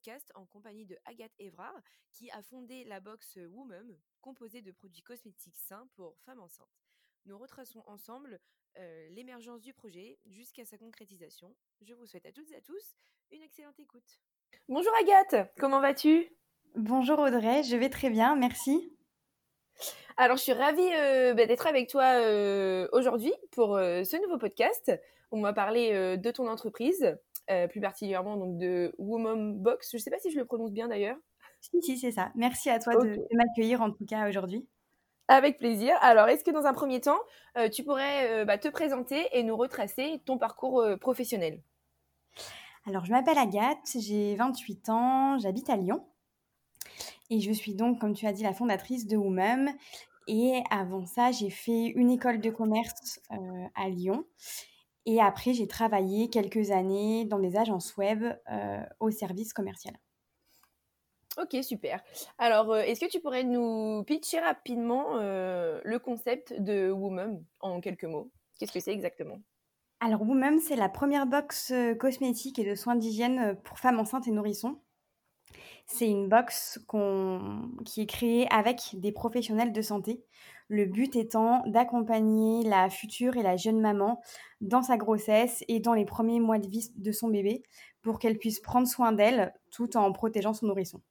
Podcast en compagnie de Agathe Evrard qui a fondé la box Woomum, composée de produits cosmétiques sains pour femmes enceintes. Nous retraçons ensemble euh, l'émergence du projet jusqu'à sa concrétisation. Je vous souhaite à toutes et à tous une excellente écoute. Bonjour Agathe, comment vas-tu? Bonjour Audrey, je vais très bien, merci. Alors, je suis ravie euh, bah, d'être avec toi euh, aujourd'hui pour euh, ce nouveau podcast. On va parler euh, de ton entreprise, euh, plus particulièrement donc de Woman Box. Je ne sais pas si je le prononce bien d'ailleurs. Si, si, c'est ça. Merci à toi de, m'accueillir en tout cas aujourd'hui. Avec plaisir. Alors, est-ce que dans un premier temps, euh, tu pourrais euh, bah, te présenter et nous retracer ton parcours professionnel? Alors, je m'appelle Agathe, j'ai 28 ans, j'habite à Lyon. Et je suis donc, comme tu as dit, la fondatrice de Woomum. Et avant ça, j'ai fait une école de commerce à Lyon. Et après, j'ai travaillé quelques années dans des agences web euh, au service commercial. Ok, super. Alors, euh, est-ce que tu pourrais nous pitcher rapidement euh, le concept de Woman en quelques mots? Qu'est-ce que c'est exactement? Alors, Woomum, c'est la première box cosmétique et de soins d'hygiène pour femmes enceintes et nourrissons. C'est une box qui est créée avec des professionnels de santé. Le but étant d'accompagner la future et la jeune maman dans sa grossesse et dans les premiers mois de vie de son bébé pour qu'elle puisse prendre soin d'elle tout en protégeant son nourrisson.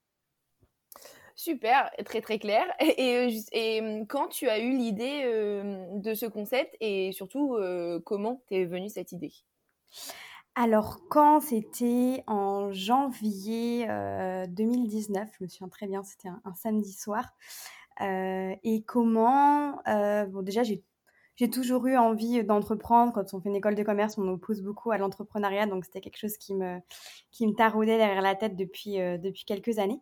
Super, très très clair. Et, et, euh, et, hum, quand tu as eu l'idée euh, de ce concept et surtout euh, comment t'es venue cette idée? Alors, quand c'était en janvier euh, 2019, je me souviens très bien, c'était un, un samedi soir. Euh, et comment euh, Bon, déjà, j'ai j'ai toujours eu envie d'entreprendre. Quand on fait une école de commerce, on nous pousse beaucoup à l'entrepreneuriat, donc c'était quelque chose qui me, qui me taraudait derrière la tête depuis, euh, depuis quelques années.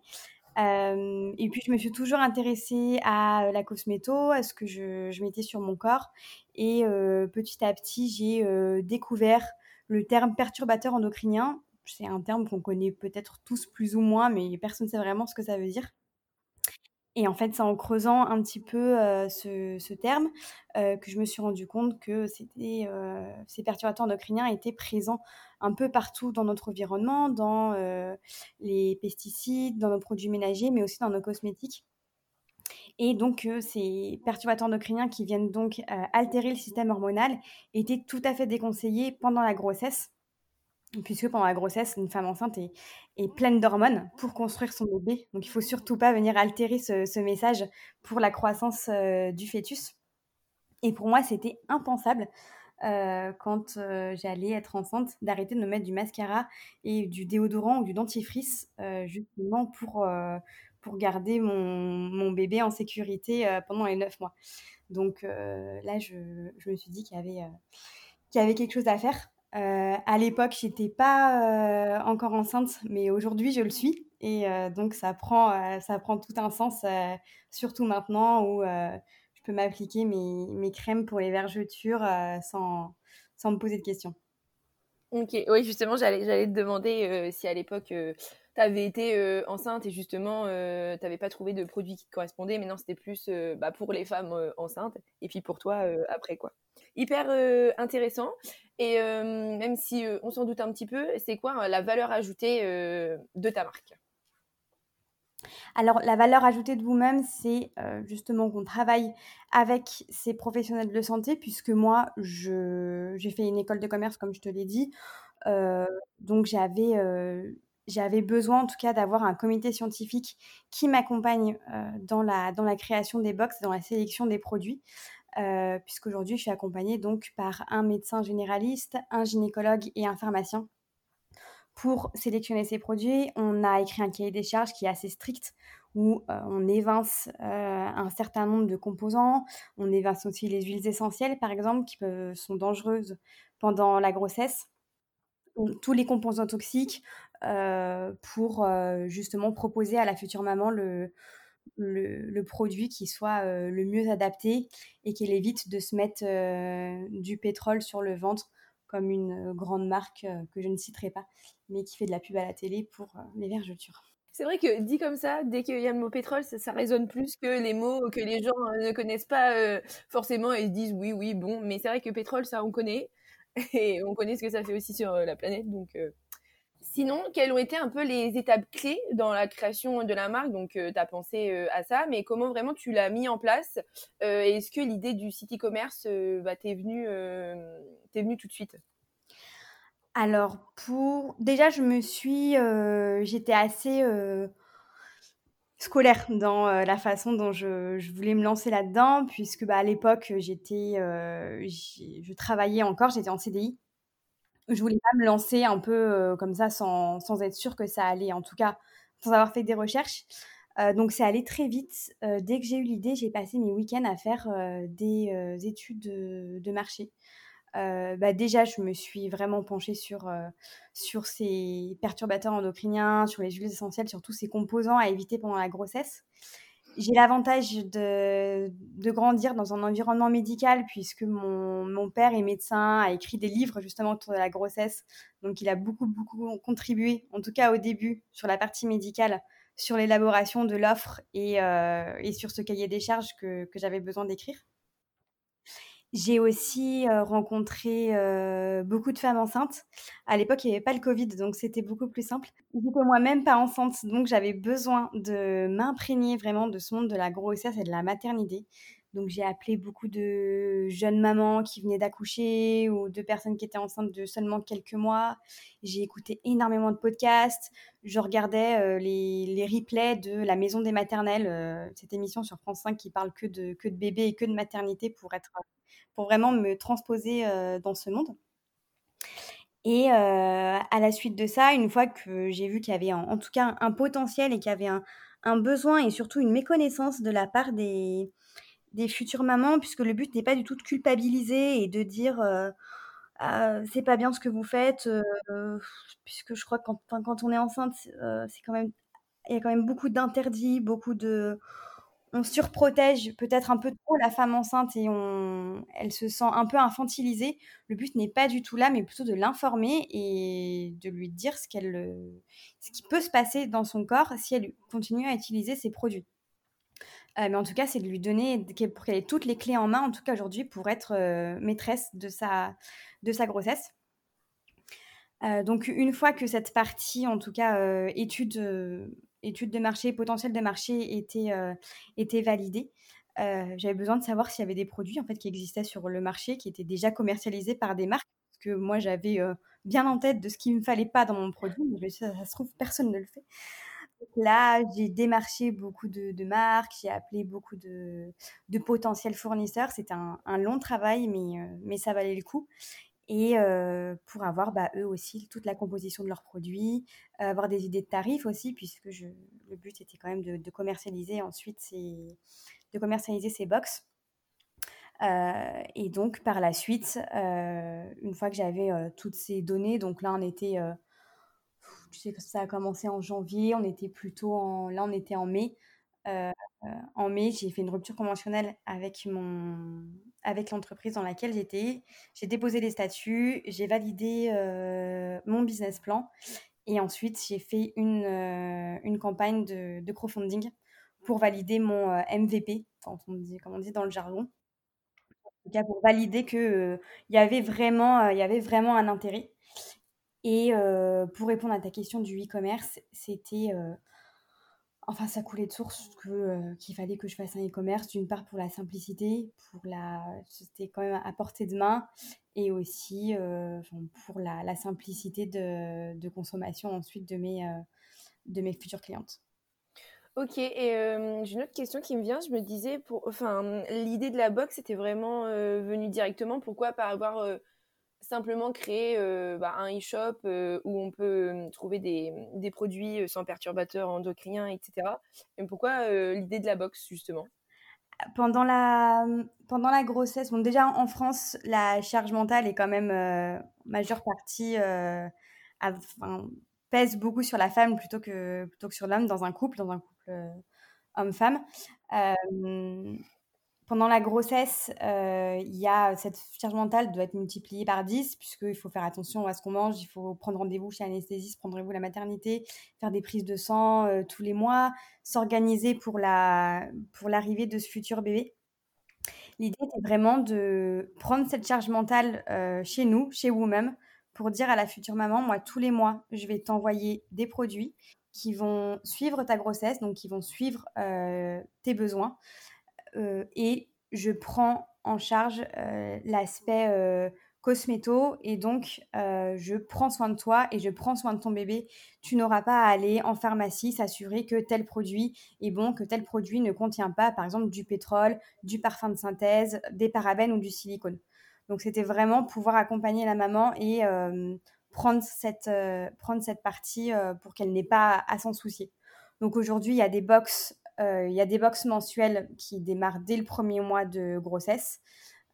Et puis, je me suis toujours intéressée à la cosméto, à ce que je, je mettais sur mon corps. Et petit à petit, j'ai découvert le terme perturbateur endocrinien. C'est un terme qu'on connaît peut-être tous plus ou moins, mais personne ne sait vraiment ce que ça veut dire. Et en fait, c'est en creusant un petit peu euh, ce, terme euh, que je me suis rendu compte que euh, ces perturbateurs endocriniens étaient présents un peu partout dans notre environnement, dans les pesticides, dans nos produits ménagers, mais aussi dans nos cosmétiques. Et donc, ces perturbateurs endocriniens qui viennent donc altérer le système hormonal étaient tout à fait déconseillés pendant la grossesse puisque pendant la grossesse, une femme enceinte est, est pleine d'hormones pour construire son bébé. Donc il faut surtout pas venir altérer ce, message pour la croissance euh, du fœtus. Et pour moi, c'était impensable euh, quand euh, j'allais être enceinte d'arrêter de me mettre du mascara et du déodorant ou du dentifrice justement pour, pour garder mon, bébé en sécurité pendant les neuf mois. Donc là, je, me suis dit qu'il y qu'il y avait quelque chose à faire. Euh, à l'époque, j'étais pas euh, encore enceinte, mais aujourd'hui, je le suis. Et euh, donc, ça prend, euh, ça prend tout un sens, euh, surtout maintenant où euh, je peux m'appliquer mes, mes crèmes pour les vergetures euh, sans, sans me poser de questions. Ok, oui, justement, j'allais, te demander euh, si à l'époque tu avais été euh, enceinte et justement tu n'avais pas trouvé de produit qui te correspondait, mais non, c'était plus euh, bah, pour les femmes euh, enceintes et puis pour toi euh, après quoi. Hyper euh, intéressant et euh, même si euh, on s'en doute un petit peu, c'est quoi la valeur ajoutée de ta marque? Alors, la valeur ajoutée de vous-même, c'est justement qu'on travaille avec ces professionnels de santé, puisque moi, j'ai fait une école de commerce, comme je te l'ai dit. Donc, j'avais, besoin, en tout cas, d'avoir un comité scientifique qui m'accompagne dans la, dans la création des box, dans la sélection des produits. Euh, puisqu'aujourd'hui, je suis accompagnée donc par un médecin généraliste, un gynécologue et un pharmacien pour sélectionner ces produits, on a écrit un cahier des charges qui est assez strict où euh, on évince euh, un certain nombre de composants. On évince aussi les huiles essentielles, par exemple, qui sont dangereuses pendant la grossesse. Tous les composants toxiques, pour justement proposer à la future maman le, le, produit qui soit le mieux adapté et qu'elle évite de se mettre du pétrole sur le ventre comme une grande marque que je ne citerai pas, mais qui fait de la pub à la télé pour les vergetures. C'est vrai que dit comme ça, dès qu'il y a le mot pétrole, ça, résonne plus que les mots que les gens ne connaissent pas forcément et se disent oui, oui, bon. Mais c'est vrai que pétrole, ça, on connaît. Et on connaît ce que ça fait aussi sur la planète. Donc, Sinon, quelles ont été un peu les étapes clés dans la création de la marque? Donc, tu as pensé à ça, mais comment vraiment tu l'as mis en place? Est-ce que l'idée du site e-commerce bah, t'est venue, venue tout de suite? Alors, pour déjà, je me suis, j'étais assez scolaire dans la façon dont je, voulais me lancer là-dedans, puisque bah, à l'époque, j'étais, je travaillais encore, j'étais en CDI je voulais pas me lancer un peu comme ça sans, sans, être sûre que ça allait, en tout cas sans avoir fait des recherches. donc c'est allé très vite. dès que j'ai eu l'idée, j'ai passé mes week-ends à faire des études de, marché. Bah déjà, je me suis vraiment penchée sur, sur ces perturbateurs endocriniens, sur les huiles essentielles, sur tous ces composants à éviter pendant la grossesse j'ai l'avantage de, de, grandir dans un environnement médical puisque mon, mon, père est médecin, a écrit des livres justement autour de la grossesse. Donc il a beaucoup, beaucoup contribué, en tout cas au début, sur la partie médicale, sur l'élaboration de l'offre et, euh, et, sur ce cahier des charges que, que j'avais besoin d'écrire. J'ai aussi rencontré beaucoup de femmes enceintes. À l'époque, il n'y avait pas le Covid, donc c'était beaucoup plus simple. J'étais moi-même pas enceinte, donc j'avais besoin de m'imprégner vraiment de ce monde de la grossesse et de la maternité. Donc j'ai appelé beaucoup de jeunes mamans qui venaient d'accoucher ou de personnes qui étaient enceintes de seulement quelques mois. J'ai écouté énormément de podcasts. Je regardais les, replays de La Maison des Maternelles, cette émission sur France 5 qui parle que de bébés et que de maternité pour être pour vraiment me transposer dans ce monde. Et à la suite de ça, une fois que j'ai vu qu'il y avait en, tout cas un potentiel et qu'il y avait un, besoin et surtout une méconnaissance de la part des, des futures mamans, puisque le but n'est pas du tout de culpabiliser et de dire «Ah, c'est pas bien ce que vous faites, puisque je crois que quand, quand on est enceinte, c'est quand même il y a quand même beaucoup d'interdits, beaucoup de on surprotège peut-être un peu trop la femme enceinte et on, elle se sent un peu infantilisée. Le but n'est pas du tout là, mais plutôt de l'informer et de lui dire ce, qu'elle, ce qui peut se passer dans son corps si elle continue à utiliser ces produits. Euh, mais en tout cas, c'est de lui donner, pour qu'elle ait toutes les clés en main, en tout cas aujourd'hui, pour être euh, maîtresse de sa, de sa grossesse. Euh, donc une fois que cette partie, en tout cas étude études de marché, potentiel de marché était, euh, était validé. Euh, j'avais besoin de savoir s'il y avait des produits en fait qui existaient sur le marché, qui étaient déjà commercialisés par des marques, parce que moi j'avais euh, bien en tête de ce qu'il ne me fallait pas dans mon produit, mais ça, se trouve personne ne le fait. là, j'ai démarché beaucoup de, marques, j'ai appelé beaucoup de, de potentiels fournisseurs. C'était un, un, long travail, mais, mais ça valait le coup et pour avoir bah, eux aussi toute la composition de leurs produits, avoir des idées de tarifs aussi, puisque le but était quand même de, commercialiser ensuite ces, de commercialiser ces box. et donc par la suite, une fois que j'avais toutes ces données, donc là on était, tu sais que ça a commencé en janvier, on était plutôt en, là on était en mai. En mai, j'ai fait une rupture conventionnelle avec mon, avec l'entreprise dans laquelle j'étais. J'ai déposé les statuts, j'ai validé euh, mon business plan et ensuite j'ai fait une, euh, une campagne de, crowdfunding pour valider mon euh, MVP, comme on dit dans le jargon. En tout cas, pour valider qu'il il y, avait y avait vraiment un intérêt. Et pour répondre à ta question du e-commerce, c'était Enfin, ça coulait de source que, euh, qu'il fallait que je fasse un e-commerce, d'une part pour la simplicité, pour la, c'était quand même à portée de main, et aussi euh, pour la, simplicité de, de, consommation ensuite de mes, euh, de mes futures clientes. Ok, et j'ai une autre question qui me vient. Je me disais, pour, enfin, l'idée de la box était vraiment venue directement. Pourquoi pas avoir simplement créer euh, bah, un e-shop euh, où on peut euh, trouver des, des, produits sans perturbateurs endocriniens, etc. Et pourquoi l'idée de la box, justement? Pendant la, pendant la grossesse, bon, déjà en France, la charge mentale est quand même majeure partie, pèse beaucoup sur la femme plutôt que, plutôt que sur l'homme dans un couple, dans un couple homme-femme pendant la grossesse, euh, y a cette charge mentale doit être multipliée par 10 puisqu'il faut faire attention à ce qu'on mange, il faut prendre rendez-vous chez l'anesthésiste, prendre rendez-vous la maternité, faire des prises de sang euh, tous les mois, s'organiser pour la pour l'arrivée de ce futur bébé. L'idée était vraiment de prendre cette charge mentale euh, chez nous, chez vous-même, pour dire à la future maman, moi tous les mois, je vais t'envoyer des produits qui vont suivre ta grossesse, donc qui vont suivre tes besoins. Euh, et je prends en charge euh, l'aspect euh, cosméto et donc je prends soin de toi et je prends soin de ton bébé. Tu n'auras pas à aller en pharmacie s'assurer que tel produit est bon, que tel produit ne contient pas par exemple du pétrole, du parfum de synthèse, des parabènes ou du silicone. Donc c'était vraiment pouvoir accompagner la maman et prendre, cette, prendre cette partie pour qu'elle n'ait pas à s'en soucier. Donc aujourd'hui, il y a des box il y a des box mensuelles qui démarrent dès le premier mois de grossesse.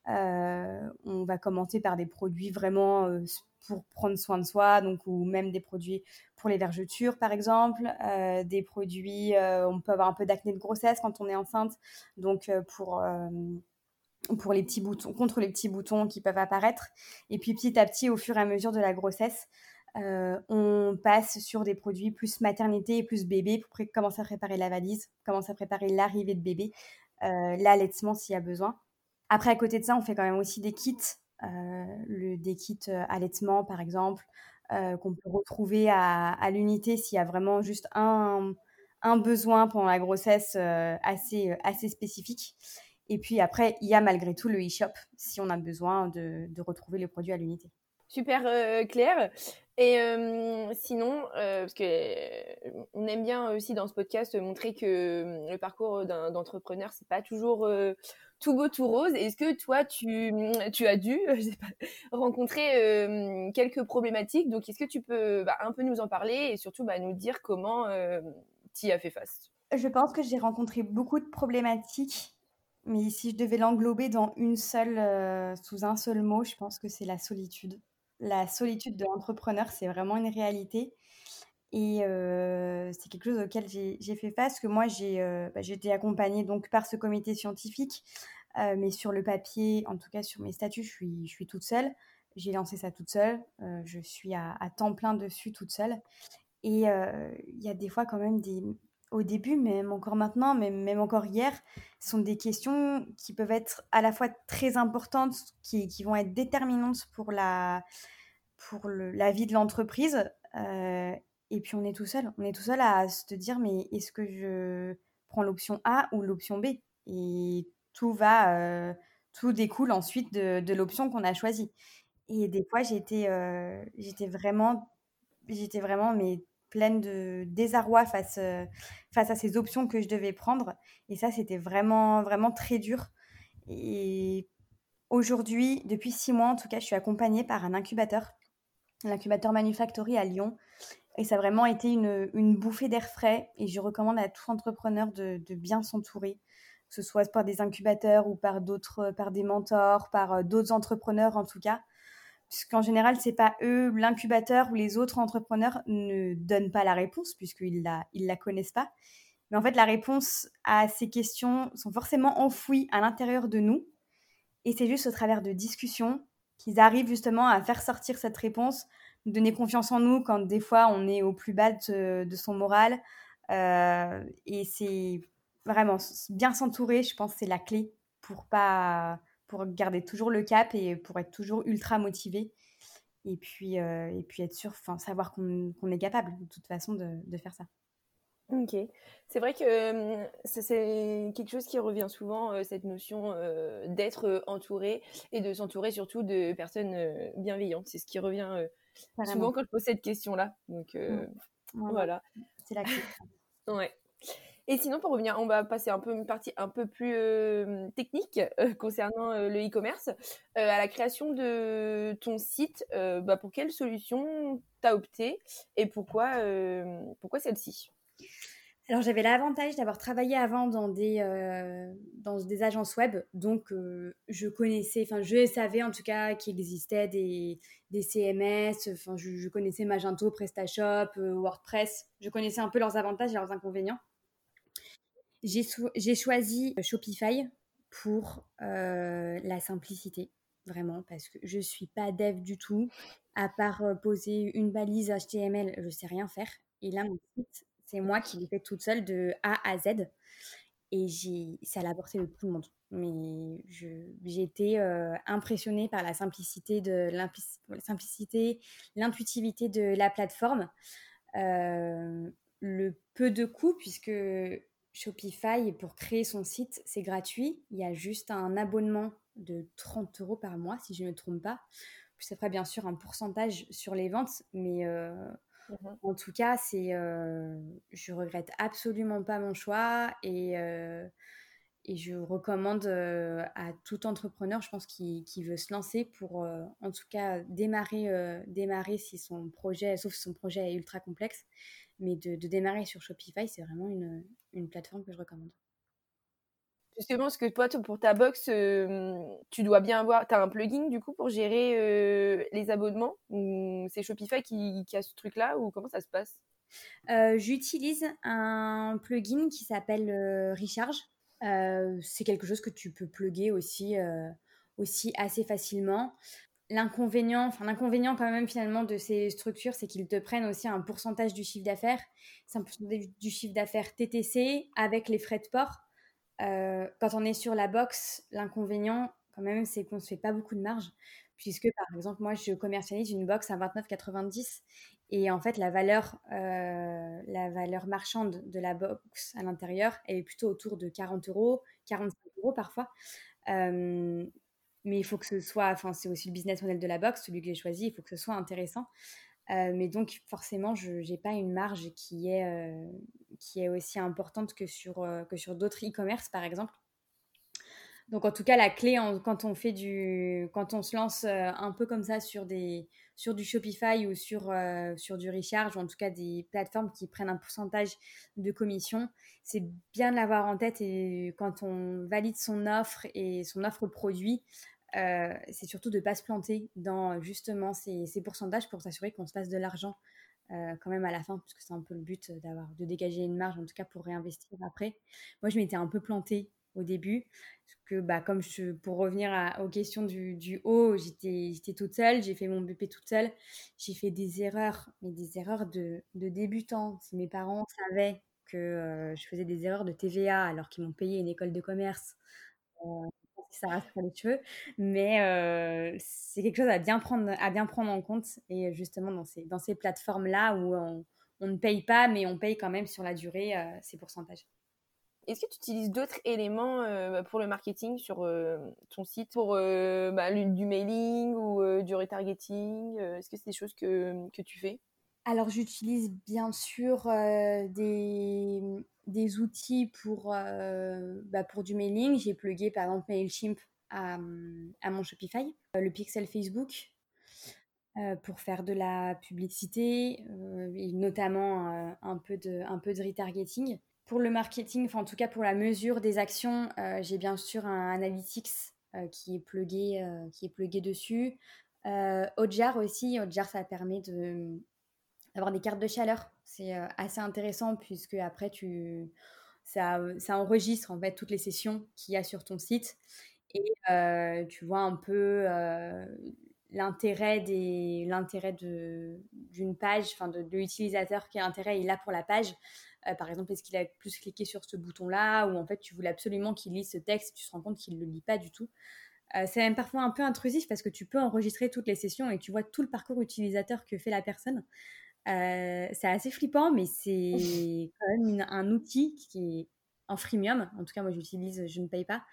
Euh, on va commencer par des produits vraiment euh, pour prendre soin de soi, donc ou même des produits pour les vergetures par exemple, des produits, on peut avoir un peu d'acné de grossesse quand on est enceinte, donc pour pour les petits boutons, contre les petits boutons qui peuvent apparaître. Et puis petit à petit, au fur et à mesure de la grossesse, euh, on passe sur des produits plus maternité et plus bébé pour commencer à préparer la valise, commencer à préparer l'arrivée de bébé, euh, l'allaitement s'il y a besoin. Après, à côté de ça, on fait quand même aussi des kits, euh, le, des kits allaitement par exemple, qu'on peut retrouver à, l'unité s'il y a vraiment juste un, besoin pendant la grossesse assez, assez spécifique. Et puis après, il y a malgré tout le e-shop si on a besoin de, retrouver les produits à l'unité super clair. Et sinon, parce que on aime bien aussi dans ce podcast montrer que le parcours d'entrepreneur c'est pas toujours tout beau tout rose. Est-ce que toi tu, mmh, as dû rencontrer quelques problématiques? Donc est-ce que tu peux bah, un peu nous en parler et surtout bah, nous dire comment tu y as fait face? Je pense que j'ai rencontré beaucoup de problématiques. Mais si je devais l'englober dans une seule, sous un seul mot, je pense que c'est la solitude la solitude de l'entrepreneur, c'est vraiment une réalité. Et c'est quelque chose auquel j'ai fait face, que moi, bah, j'ai été accompagnée donc par ce comité scientifique, mais sur le papier, en tout cas sur mes statuts, je suis, je suis toute seule. J'ai lancé ça toute seule. je suis à, temps plein dessus toute seule. Et il y a des fois quand même des... Au début, même encore maintenant, mais même encore hier, sont des questions qui peuvent être à la fois très importantes, qui, qui vont être déterminantes pour la, pour la vie de l'entreprise. Euh, et puis on est tout seul. On est tout seul à se dire mais est-ce que je prends l'option A ou l'option B? Et tout va, euh, tout découle ensuite de, l'option qu'on a choisie. Et des fois j'étais, euh, j'étais vraiment, j'étais vraiment mais pleine de désarroi face, face à ces options que je devais prendre. Et ça c'était vraiment vraiment très dur. Et aujourd'hui, depuis six mois en tout cas, je suis accompagnée par un incubateur l'incubateur Manufactory à Lyon. Et ça a vraiment été une, bouffée d'air frais. Et je recommande à tout entrepreneur de, bien s'entourer, que ce soit par des incubateurs ou par d'autres, par des mentors, par euh, d'autres entrepreneurs en tout cas. Puisqu'en général, c'est pas eux, l'incubateur ou les autres entrepreneurs ne donnent pas la réponse puisqu'ils la, ils la connaissent pas. Mais en fait, la réponse à ces questions sont forcément enfouies à l'intérieur de nous. Et c'est juste au travers de discussions, qu'ils arrivent justement à faire sortir cette réponse, nous donner confiance en nous quand des fois on est au plus bas de, son moral. Euh, et c'est vraiment bien s'entourer, je pense, c'est la clé pour pas pour garder toujours le cap et pour être toujours ultra motivé. Et puis, euh, et puis être sûr, enfin, savoir qu'on est capable de toute façon de, de faire ça. Ok, c'est vrai que c'est quelque chose qui revient souvent, cette notion d'être entouré et de s'entourer surtout de personnes bienveillantes. C'est ce qui revient souvent quand je pose cette question-là. Donc mmh. voilà. C'est la clé. ouais. Et sinon, pour revenir, on va passer un peu une partie un peu plus technique concernant le e-commerce. à la création de ton site, bah, pour quelle solution tu as opté et pourquoi, pourquoi celle-ci? Alors j'avais l'avantage d'avoir travaillé avant dans des, euh, dans des agences web, donc euh, je connaissais, enfin je savais en tout cas qu'il existait des, des CMS, enfin je, connaissais Magento, PrestaShop, euh, WordPress, je connaissais un peu leurs avantages et leurs inconvénients. J'ai choisi Shopify pour la simplicité, vraiment, parce que je suis pas dev du tout, à part poser une balise HTML, je sais rien faire. Et là, mon site, c'est moi qui l'ai fait toute seule de A à Z. Et ça l'a porté de tout le monde. Mais j'ai été euh, impressionnée par la simplicité, de l'intuitivité de la plateforme. Euh, le peu de coûts, puisque Shopify, pour créer son site, c'est gratuit. Il y a juste un abonnement de 30 euros par mois, si je ne me trompe pas. Ça ferait bien sûr un pourcentage sur les ventes, mais euh, Mmh en tout cas, c'est, euh, je regrette absolument pas mon choix et, euh, et je recommande euh, à tout entrepreneur, je pense, qui, qui veut se lancer pour, en tout cas, démarrer, démarrer si son projet, sauf si son projet est ultra complexe, mais de, de démarrer sur Shopify, c'est vraiment une, une plateforme que je recommande. Justement, parce que toi, pour ta box, tu dois bien avoir. Tu as un plugin du coup pour gérer les abonnements? C'est Shopify qui, a ce truc-là? Ou comment ça se passe? J'utilise un plugin qui s'appelle Recharge. c'est quelque chose que tu peux plugger aussi, aussi assez facilement. L'inconvénient, enfin l'inconvénient quand même finalement de ces structures, c'est qu'ils te prennent aussi un pourcentage du chiffre d'affaires. C'est un pourcentage du chiffre d'affaires TTC avec les frais de port. Euh, quand on est sur la box, l'inconvénient, quand même, c'est qu'on ne se fait pas beaucoup de marge. Puisque, par exemple, moi, je commercialise une box à 29,90 et en fait, la valeur, euh, la valeur marchande de la box à l'intérieur, est plutôt autour de 40 euros, 45 euros parfois. Euh, mais il faut que ce soit, enfin, c'est aussi le business model de la box, celui que j'ai choisi, il faut que ce soit intéressant. mais donc, forcément, je n'ai pas une marge qui est, qui est aussi importante que sur, euh, sur d'autres e-commerce, par exemple. Donc, en tout cas, la clé quand on fait du, quand on se lance euh, un peu comme ça sur des, sur du Shopify ou sur, euh, sur du Recharge, ou en tout cas des plateformes qui prennent un pourcentage de commission, c'est bien de l'avoir en tête. Et quand on valide son offre et son offre produit, c'est surtout de ne pas se planter dans justement ces, pourcentages pour s'assurer qu'on se passe de l'argent euh, quand même à la fin, parce que c'est un peu le but d'avoir de dégager une marge, en tout cas pour réinvestir après. Moi, je m'étais un peu plantée au début, parce que bah, comme pour revenir aux questions du, haut, j'étais toute seule, j'ai fait mon BP toute seule, j'ai fait des erreurs, mais des erreurs de, de débutant. Si mes parents savaient que euh, je faisais des erreurs de TVA alors qu'ils m'ont payé une école de commerce, euh, ça reste les cheveux. Mais euh, c'est quelque chose à bien, prendre, à bien prendre en compte. Et justement, dans ces, dans ces plateformes-là où on, on, ne paye pas, mais on paye quand même sur la durée euh, ces pourcentages. Est-ce que tu utilises d'autres éléments euh, pour le marketing sur ton site, pour bah, du mailing ou du retargeting Est-ce que c'est des choses que, que tu fais? Alors j'utilise bien sûr des, des outils pour, euh, bah, pour du mailing. J'ai plugué par exemple MailChimp à, à mon Shopify, euh, le pixel Facebook euh, pour faire de la publicité et notamment un, peu de, un peu de retargeting. Pour le marketing, enfin en tout cas pour la mesure des actions, j'ai bien sûr un Analytics qui est plugué, qui est plugué dessus. Hotjar aussi, Hotjar ça permet de d'avoir des cartes de chaleur. C'est euh, assez intéressant puisque après tu ça, ça, enregistre en fait toutes les sessions qu'il y a sur ton site et euh, tu vois un peu euh, l'intérêt des l'intérêt de d'une page, enfin de, l'utilisateur quel intérêt il a pour la page. par exemple, est-ce qu'il a plus cliqué sur ce bouton-là ou en fait tu voulais absolument qu'il lise ce texte, tu te rends compte qu'il ne le lit pas du tout. c'est même parfois un peu intrusif parce que tu peux enregistrer toutes les sessions et tu vois tout le parcours utilisateur que fait la personne. Euh, c'est assez flippant, mais c'est quand même un outil qui est en freemium. En tout cas, moi, j'utilise, je ne paye pas.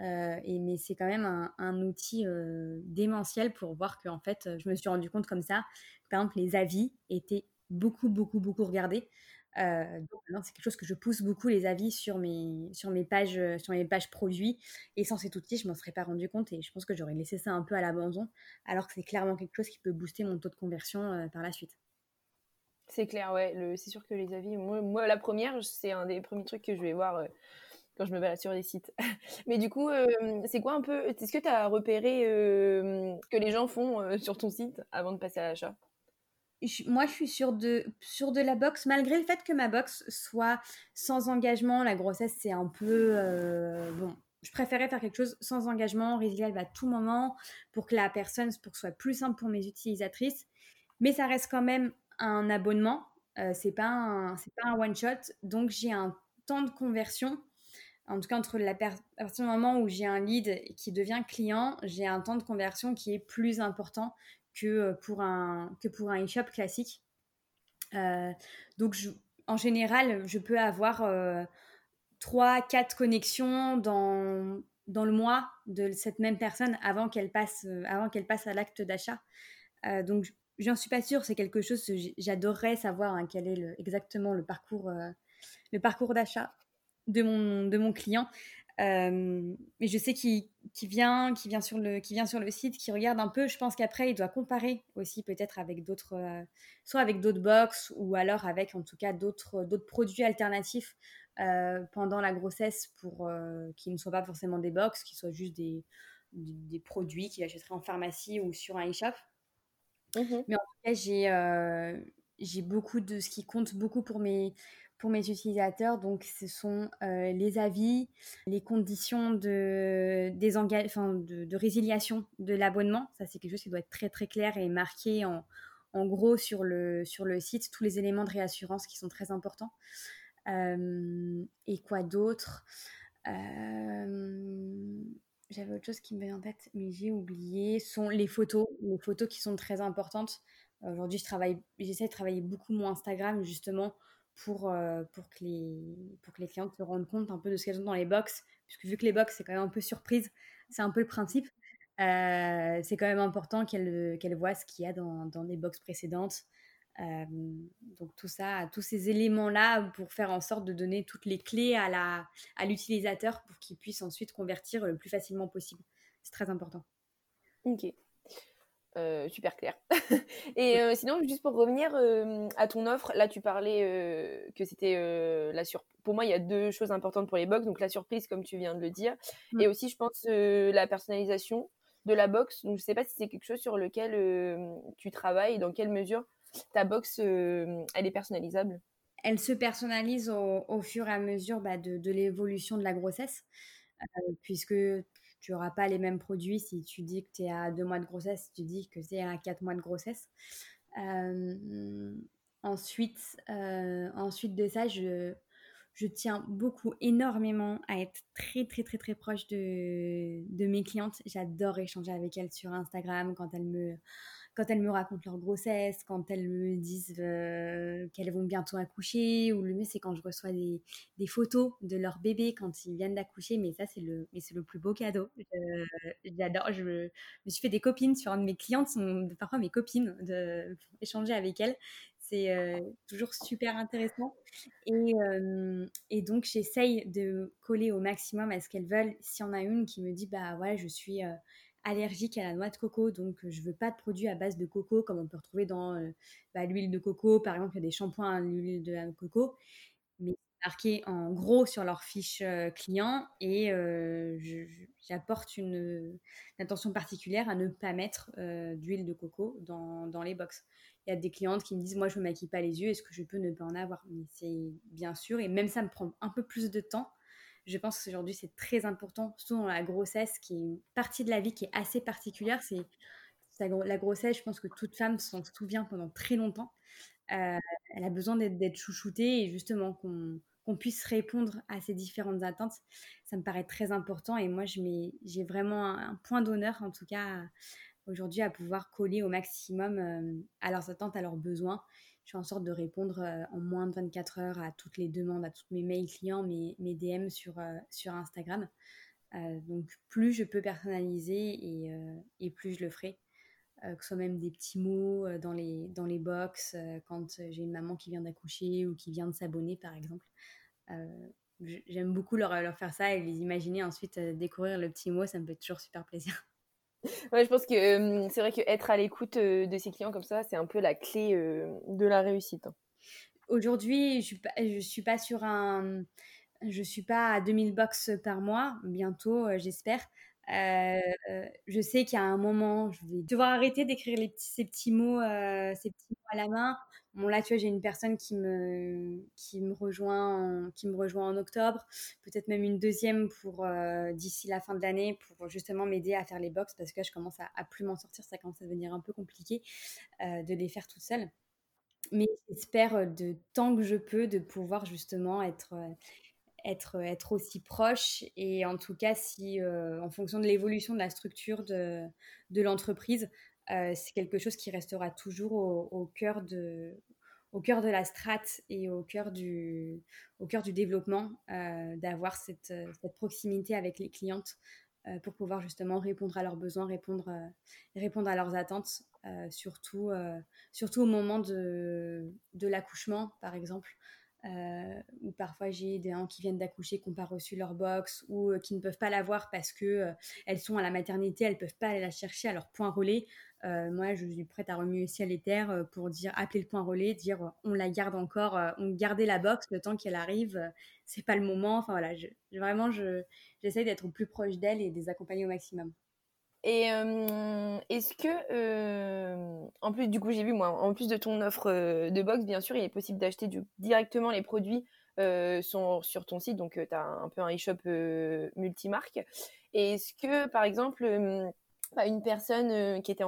Euh, mais c'est quand même un, outil euh, démentiel pour voir que, en fait, je me suis rendu compte comme ça, par exemple, les avis étaient beaucoup, beaucoup, beaucoup regardés. donc c'est quelque chose que je pousse beaucoup les avis sur mes, sur mes pages, sur mes pages produits. Et sans cet outil, je m'en serais pas rendu compte et je pense que j'aurais laissé ça un peu à l'abandon, alors que c'est clairement quelque chose qui peut booster mon taux de conversion par la suite. C'est clair, ouais. C'est sûr que les avis, moi, la première, c'est un des premiers trucs que je vais voir quand je me balade sur les sites. Mais du coup, c'est quoi un peu Est-ce que tu as repéré ce que les gens font sur ton site avant de passer à l'achat? Moi, je suis sur de, sur de la boxe, malgré le fait que ma boxe soit sans engagement. La grossesse, c'est un peu. bon, je préférais faire quelque chose sans engagement, résiliable à tout moment, pour que la personne, pour soit plus simple pour mes utilisatrices. Mais ça reste quand même un abonnement. Euh, c'est pas un, c'est pas un one shot. Donc j'ai un temps de conversion. En tout cas, entre la à partir du moment où j'ai un lead qui devient client, j'ai un temps de conversion qui est plus important que euh, pour un que pour un e-shop classique. Euh, donc, en général, je peux avoir 3, 4 connexions dans, dans le mois de cette même personne avant qu'elle passe, avant qu'elle passe à l'acte d'achat. donc, j'en suis pas sûre. C'est quelque chose j'adorerais savoir hein, quel est exactement le parcours, le parcours d'achat de mon, de mon client. Euh, mais je sais qu'il vient, qui vient sur le, vient sur le site, qui regarde un peu. Je pense qu'après, il doit comparer aussi peut-être avec d'autres, euh, soit avec d'autres box ou alors avec en tout cas d'autres, produits alternatifs euh, pendant la grossesse pour qui ne soient pas forcément des box, qui soient juste des, des, produits qu'il achèterait en pharmacie ou sur un e-shop. Mmh mais en tout j'ai, beaucoup de ce qui compte beaucoup pour mes pour mes utilisateurs. Donc, ce sont les avis, les conditions de, des enfin, de, de, résiliation de l'abonnement. Ça, c'est quelque chose qui doit être très, très clair et marqué en, en gros sur le, sur le site. Tous les éléments de réassurance qui sont très importants. Et quoi d'autre? J'avais autre chose qui me venait en tête, mais j'ai oublié. Sont les photos, les photos qui sont très importantes. Aujourd'hui, je j'essaie de travailler beaucoup mon Instagram justement pour, euh, pour, que les, pour que les clientes se rendent compte un peu de ce qu'elles ont dans les box, puisque vu que les box, c'est quand même un peu surprise, c'est un peu le principe. Euh, c'est quand même important qu'elles qu'elle voient ce qu'il y a dans, dans les box précédentes. Donc tout ça, tous ces éléments-là pour faire en sorte de donner toutes les clés à, la, à l'utilisateur pour qu'il puisse ensuite convertir le plus facilement possible. C'est très important. Ok. Euh, super clair. et euh, sinon, juste pour revenir euh, à ton offre, là tu parlais que c'était la surprise. Pour moi, il y a deux choses importantes pour les box, donc la surprise, comme tu viens de le dire, mm. et aussi, je pense, la personnalisation de la box. Donc, je sais pas si c'est quelque chose sur lequel tu travailles, dans quelle mesure ta box, elle est personnalisable? Elle se personnalise au, fur et à mesure bah, de, l'évolution de la grossesse, puisque tu n'auras pas les mêmes produits si tu dis que tu es à deux mois de grossesse, si tu dis que c'est à quatre mois de grossesse. Euh, ensuite, euh, ensuite de ça, je, je tiens beaucoup, énormément à être très, très, très, très proche de, de mes clientes. J'adore échanger avec elles sur Instagram quand elles me quand elles me racontent leur grossesse, quand elles me disent qu'elles vont bientôt accoucher, ou le mieux c'est quand je reçois des, photos de leur bébé quand ils viennent d'accoucher, mais ça c'est le, le plus beau cadeau. j'adore, je, me suis fait des copines sur un de mes clientes, sont parfois mes copines, de, échanger avec elles. C'est euh, toujours super intéressant. Et, et donc, j'essaye de coller au maximum à ce qu'elles veulent. S'il y en a une qui me dit, bah voilà, je suis allergique à la noix de coco, donc je veux pas de produits à base de coco comme on peut retrouver dans bah, l'huile de coco. Par exemple, il y a des shampoings à l'huile de coco, mais marqué en gros sur leur fiche client et j'apporte une, attention particulière à ne pas mettre d'huile de coco dans, dans, les box. Il y a des clientes qui me disent moi je me maquille pas les yeux, est-ce que je peux ne pas en avoir? Mais c'est bien sûr et même ça me prend un peu plus de temps je pense qu'aujourd'hui, c'est très important, surtout dans la grossesse, qui est une partie de la vie qui est assez particulière. C'est la grossesse, je pense que toute femme s'en souvient pendant très longtemps. Euh, elle a besoin d'être chouchoutée et justement qu'on puisse répondre à ces différentes attentes, ça me paraît très important. Et moi, j'ai vraiment un, point d'honneur, en tout cas, aujourd'hui, à pouvoir coller au maximum euh, à leurs attentes, à leurs besoins je fais en sorte de répondre euh, en moins de 24 heures à toutes les demandes, à tous mes mails clients, mes, DM sur, euh, sur Instagram. Donc plus je peux personnaliser et, et plus je le ferai. que ce soit même des petits mots dans, les, dans les box quand j'ai une maman qui vient d'accoucher ou qui vient de s'abonner par exemple. J'aime beaucoup leur, leur, faire ça et les imaginer ensuite découvrir le petit mot, ça me fait toujours super plaisir. Ouais, je pense que c'est vrai qu'être à l'écoute de ses clients comme ça, c'est un peu la clé de la réussite. Hein. Aujourd'hui, je ne suis pas sur un, je suis pas à 2000 box par mois, bientôt, j'espère. Je sais qu'il y a un moment, je vais devoir arrêter d'écrire ces petits mots, ces petits mots à la main. Bon là, tu vois, j'ai une personne qui me qui me rejoint, en, qui me rejoint en octobre, peut-être même une deuxième pour d'ici la fin de l'année pour justement m'aider à faire les box parce que je commence à, à plus m'en sortir, ça commence à devenir un peu compliqué de les faire toute seule. Mais j'espère de tant que je peux de pouvoir justement être être, aussi proche et en tout cas si en fonction de l'évolution de la structure de, l'entreprise c'est quelque chose qui restera toujours au, cœur de au cœur de la strate et au cœur du, au cœur du développement, d'avoir cette, proximité avec les clientes pour pouvoir justement répondre à leurs besoins, répondre, répondre à leurs attentes, surtout, surtout au moment de l'accouchement, par exemple. Euh, ou parfois j'ai des gens qui viennent d'accoucher qui n'ont pas reçu leur box ou euh, qui ne peuvent pas l'avoir parce que euh, elles sont à la maternité, elles peuvent pas aller la chercher à leur point relais. moi, je suis prête à remuer ciel et terre pour dire appeler le point relais, dire on la garde encore, on gardait la box le temps qu'elle arrive, c'est pas le moment. Enfin voilà, je, vraiment, j'essaye d'être au plus proche d'elles et de les accompagner au maximum. Et est-ce que, en plus, du coup, j'ai vu, moi, en plus de ton offre de box, bien sûr, il est possible d'acheter directement les produits sur, sur, ton site. Donc, tu as un peu un e-shop multimarque. Et est-ce que, par exemple, bah, une personne qui était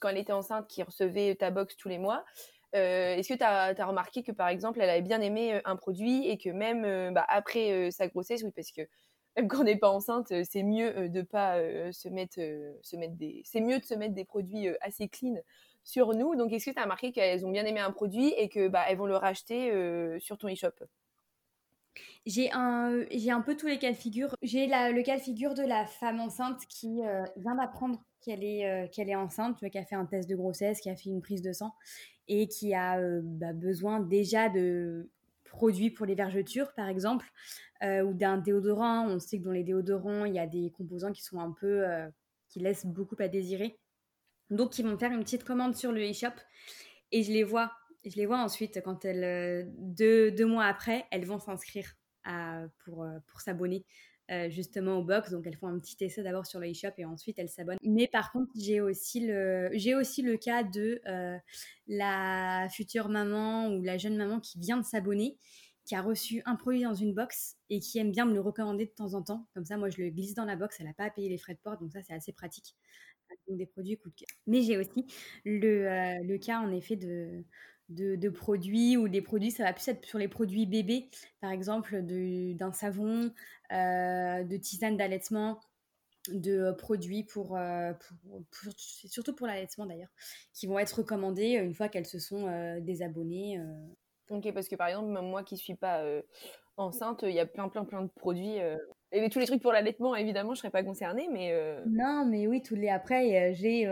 quand elle était enceinte, qui recevait ta box tous les mois, est-ce que tu as, remarqué que, par exemple, elle avait bien aimé un produit et que même bah, après sa grossesse, oui, parce que même quand on n'est pas enceinte, euh, c'est mieux euh, de pas euh, se mettre, se mettre des, c'est mieux de se mettre des produits assez clean sur nous. Donc, est-ce que tu as remarqué qu'elles ont bien aimé un produit et que bah, elles vont le racheter sur ton e-shop? J'ai un, j'ai un peu tous les cas de figure. J'ai le cas de figure de la femme enceinte qui vient d'apprendre qu'elle est, qu'elle est enceinte, qui a fait un test de grossesse, qui a fait une prise de sang et qui a bah, besoin déjà de produits pour les vergetures, par exemple, euh, ou d'un déodorant. On sait que dans les déodorants, il y a des composants qui sont un peu. Euh, qui laissent beaucoup à désirer. Donc, ils vont faire une petite commande sur le e-shop et je les vois. Je les vois ensuite quand elles, euh, deux, deux mois après, elles vont s'inscrire pour, pour s'abonner justement au box. Donc elles font un petit essai d'abord sur le e-shop et ensuite elles s'abonnent. Mais par contre, j'ai aussi le, cas de la future maman ou la jeune maman qui vient de s'abonner qui a reçu un produit dans une box et qui aime bien me le recommander de temps en temps. Comme ça, moi, je le glisse dans la box, elle n'a pas à payer les frais de port, donc ça, c'est assez pratique. Donc, des produits coup de. Mais j'ai aussi le, euh, le, cas, en effet, de, de, produits ou des produits, ça va plus être sur les produits bébés, par exemple, d'un savon, euh, de tisane d'allaitement de produits pour, euh, pour, surtout pour l'allaitement d'ailleurs, qui vont être recommandés une fois qu'elles se sont désabonnées Ok, parce que par exemple, moi qui suis pas euh, enceinte, il y a plein, plein, plein de produits. Euh, et tous les trucs pour l'allaitement, évidemment, je serais pas concernée, mais. Euh, non, mais oui, tous les après, j'ai.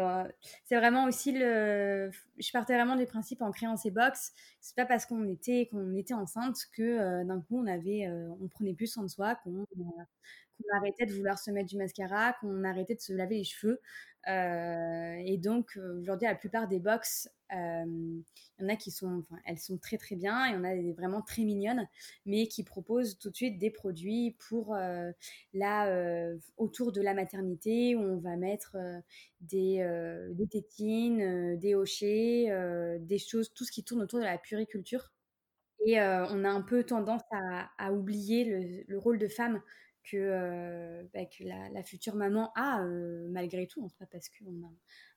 c'est vraiment aussi le. Je partais vraiment du principe en créant ces box. C'est pas parce qu'on était, qu'on était enceinte que d'un coup on avait, on prenait plus soin de soi, qu'on arrêtait de vouloir se mettre du mascara, qu'on arrêtait de se laver les cheveux. Euh, et donc aujourd'hui, la plupart des box, euh, il y en a qui sont, enfin, elles sont très très bien, il y en a des vraiment très mignonnes, mais qui proposent tout de suite des produits pour euh, là autour de la maternité où on va mettre des, tétines, des hochets, des choses, tout ce qui tourne autour de la puriculture. Et on a un peu tendance à, oublier le, rôle de femme que, euh, bah, la, future maman a euh, malgré tout, en fait, parce qu'on a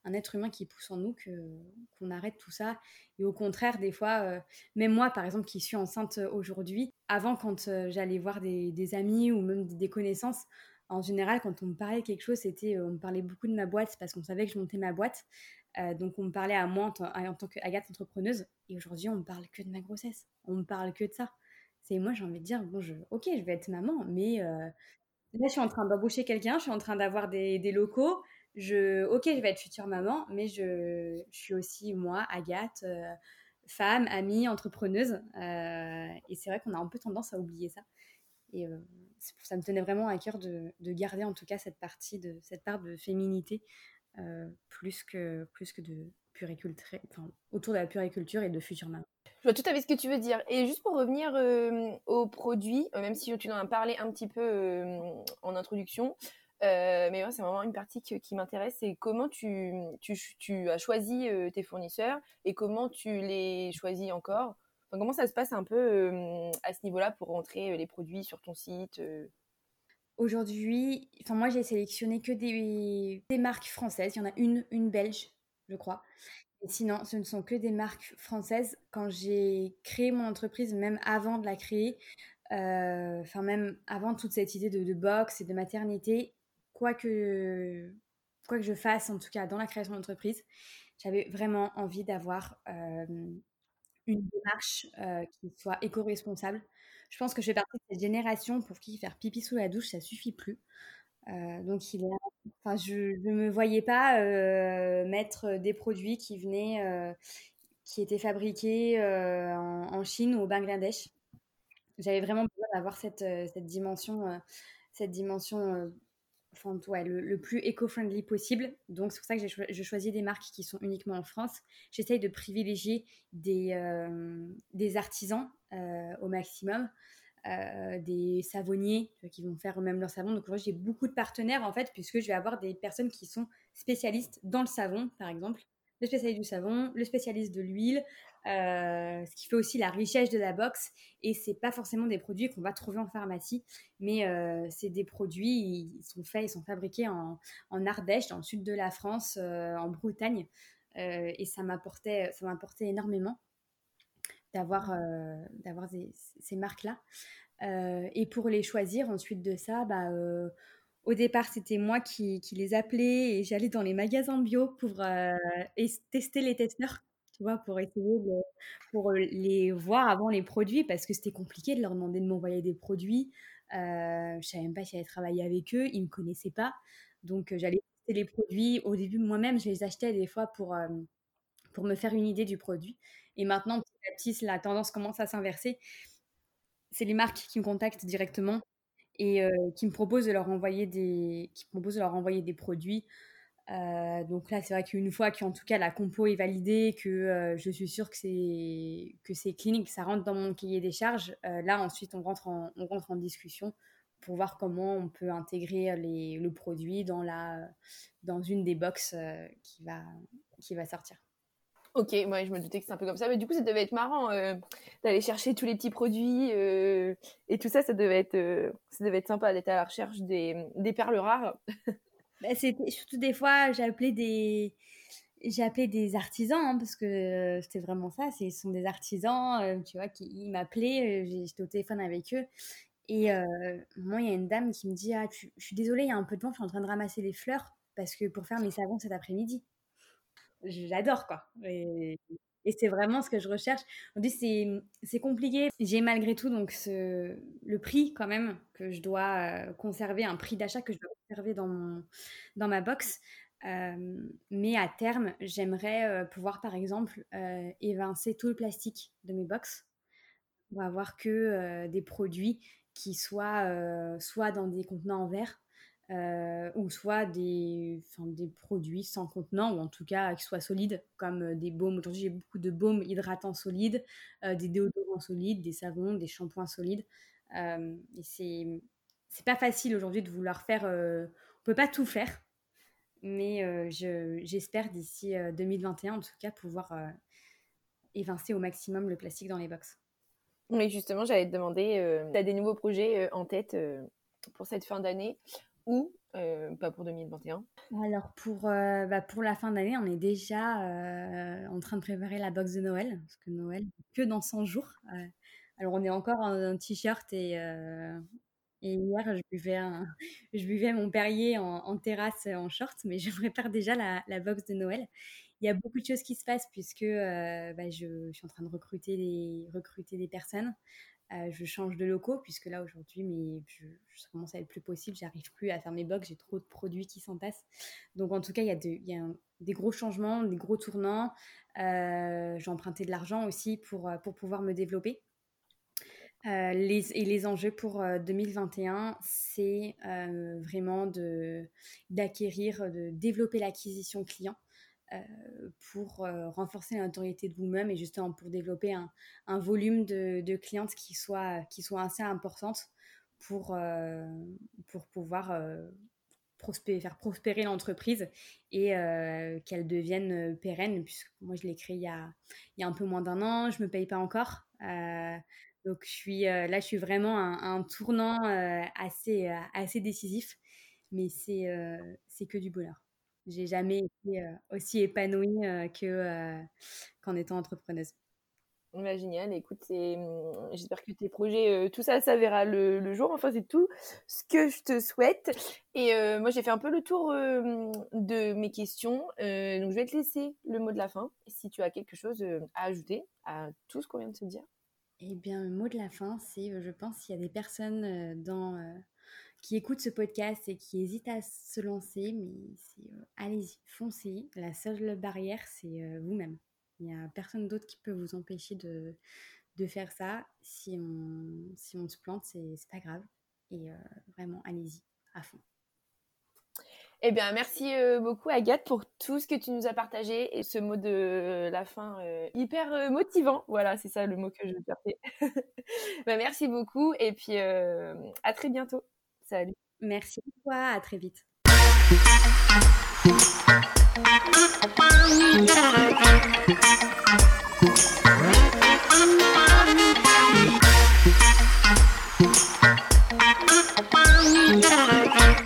un être humain qui pousse en nous, que, qu'on arrête tout ça. Et au contraire, des fois, euh, même moi, par exemple, qui suis enceinte aujourd'hui, avant, quand j'allais voir des, amis ou même des, connaissances, en général, quand on me parlait quelque chose, c'était, on me parlait beaucoup de ma boîte parce qu'on savait que je montais ma boîte. donc, on me parlait à moi en, en tant qu'Agathe entrepreneuse. Et aujourd'hui, on me parle que de ma grossesse. On me parle que de ça. C'est moi, j'ai envie de dire, bon, je, ok, je vais être maman, mais euh, là, je suis en train d'embaucher quelqu'un, je suis en train d'avoir des, des, locaux. Je, ok, je vais être future maman, mais je, suis aussi, moi, Agathe, euh, femme, amie, entrepreneuse. Euh, et c'est vrai qu'on a un peu tendance à oublier ça. Et ça me tenait vraiment à cœur de, garder en tout cas cette partie de cette part de féminité plus que plus que de puriculture, enfin, autour de la puriculture et de futur maman. Je vois tout à fait ce que tu veux dire. Et juste pour revenir aux produits, même si tu en as parlé un petit peu en introduction, mais c'est vraiment une partie qui m'intéresse, c'est comment tu, as choisi tes fournisseurs et comment tu les choisis encore. comment ça se passe un peu à ce niveau-là pour rentrer les produits sur ton site Aujourd'hui, enfin moi j'ai sélectionné que des, des, marques françaises. Il y en a une, une belge, je crois. Sinon, ce ne sont que des marques françaises. Quand j'ai créé mon entreprise, même avant de la créer, enfin même avant toute cette idée de, de box et de maternité, quoi que, quoi que je fasse, en tout cas dans la création d'entreprise, j'avais vraiment envie d'avoir une démarche qui soit éco-responsable. Je pense que je fais partie de cette génération pour qui faire pipi sous la douche, ça suffit plus. Donc il enfin, je ne me voyais pas mettre des produits qui venaient, qui étaient fabriqués en, Chine ou au Bangladesh. J'avais vraiment besoin d'avoir cette, dimension, cette dimension enfin, le, plus éco-friendly possible. Donc, c'est pour ça que je choisis des marques qui sont uniquement en France. J'essaye de privilégier des, euh, artisans euh, au maximum. Euh, des savonniers qui vont faire eux-mêmes leur savon. Donc, j'ai beaucoup de partenaires en fait, puisque je vais avoir des personnes qui sont spécialistes dans le savon, par exemple, le spécialiste du savon, le spécialiste de l'huile, euh, ce qui fait aussi la richesse de la box. Et c'est pas forcément des produits qu'on va trouver en pharmacie, mais euh, c'est des produits, ils sont faits, ils sont fabriqués en, en Ardèche, dans le sud de la France, euh, en Bretagne. et ça m'apportait, ça m'apportait énormément d'avoir, d'avoir ces, marques-là. et pour les choisir ensuite de ça, bah, au départ, c'était moi qui, qui, les appelais et j'allais dans les magasins bio pour tester les testeurs tu vois, pour essayer pour les voir avant les produits, parce que c'était compliqué de leur demander de m'envoyer des produits. Euh, je savais même pas si j'allais travailler avec eux, ils me connaissaient pas. Donc j'allais tester les produits. Au début, moi-même, je les achetais des fois pour, pour me faire une idée du produit. Et maintenant, la tendance commence à s'inverser. C'est les marques qui me contactent directement et qui me proposent de leur envoyer des, qui proposent de leur envoyer des produits. Euh, donc là, c'est vrai qu'une fois qu'en tout cas la compo est validée, que euh, je suis sûre que c'est que c'est clinique, ça rentre dans mon cahier des charges. Euh, là, ensuite, on rentre en, on rentre en discussion pour voir comment on peut intégrer le produit dans la dans une des box qui va qui va sortir. Ok, moi je me doutais que c'est un peu comme ça, mais du coup ça devait être marrant d'aller chercher tous les petits produits et tout ça, ça devait être ça devait être sympa d'être à la recherche des, des perles rares. Bah, c'était surtout des fois, appelé des, appelé des artisans hein, parce que euh, c'était vraiment ça. Ce sont des artisans, euh, tu vois, qui m'appelaient. Euh, j'étais au téléphone avec eux. Et moi, il y a une dame qui me dit ah, Je suis désolée, il y a un peu de temps, je suis en train de ramasser les fleurs parce que pour faire mes savons cet après-midi. J'adore, quoi. Et, c'est vraiment ce que je recherche. On dit c'est c'est compliqué. J'ai malgré tout donc le prix quand même que je dois conserver, un prix d'achat que je dois conserver dans dans ma box. mais à terme, j'aimerais pouvoir par exemple évincer tout le plastique de mes box avoir que des produits qui soient soit dans des contenants en verre euh, ou soit des, produits sans contenant, ou en tout cas qui soient solides, comme euh, des baumes. Aujourd'hui, j'ai beaucoup de baumes hydratants solides, euh, des déodorants solides, des savons, des shampoings solides. et c'est, c'est pas facile aujourd'hui de vouloir faire. on peut pas tout faire, mais je, j'espère d'ici 2021, en tout cas, pouvoir évincer au maximum le plastique dans les box. Oui, justement, j'allais te demander, tu as des nouveaux projets en tête pour cette fin d'année? Ou euh, pas pour 2021 Alors pour, euh, bah pour la fin d'année, on est déjà euh, en train de préparer la box de Noël, parce que Noël, que dans 100 jours. alors on est encore en, t-shirt et, hier je buvais, je buvais mon Perrier en, terrasse en short, mais je prépare déjà la, la, box de Noël. Il y a beaucoup de choses qui se passent puisque bah, je, je, suis en train de recruter des, recruter des personnes. Euh, je change de locaux puisque là aujourd'hui, mais je, commence à être plus possible. J'arrive plus à faire mes box, j'ai trop de produits qui s'en passent. Donc en tout cas, il y a, y a des gros changements, des gros tournants. Euh, j'ai emprunté de l'argent aussi pour, euh, pour pouvoir me développer. les, et les enjeux pour 2021, c'est vraiment de, d'acquérir, de développer l'acquisition client pour renforcer la notoriété de vous-même et justement pour développer un, un volume de, de, clientes qui soit, qui soit assez importante pour, pour pouvoir faire prospérer l'entreprise et qu'elle devienne pérenne, puisque moi je l'ai créée il y a, il y a un peu moins d'un an, je ne me paye pas encore. donc je suis, là, je suis vraiment à un, tournant assez, assez décisif, mais c'est c'est que du bonheur. J'ai jamais été aussi épanouie que qu'en étant entrepreneuse. Bah, génial, écoute, mmh, j'espère que tes projets, tout ça, ça verra le, jour. Enfin, c'est tout ce que je te souhaite. Et moi, j'ai fait un peu le tour de mes questions. donc, je vais te laisser le mot de la fin. Si tu as quelque chose à ajouter à tout ce qu'on vient de se dire. Eh bien, le mot de la fin, c'est, je pense, qu'il y a des personnes dans, qui écoutent ce podcast et qui hésitent à se lancer, mais allez-y, foncez. La seule barrière, c'est vous-même. Il n'y a personne d'autre qui peut vous empêcher de, faire ça. Si on, si on se plante, c'est pas grave. Et euh, vraiment, allez-y, à fond. Eh bien, merci euh, beaucoup Agathe pour tout ce que tu nous as partagé et ce mot de la fin euh, hyper motivant. Voilà, c'est ça le mot que je chercher. bah, merci beaucoup et puis à très bientôt. Salut. Merci à toi, à très vite.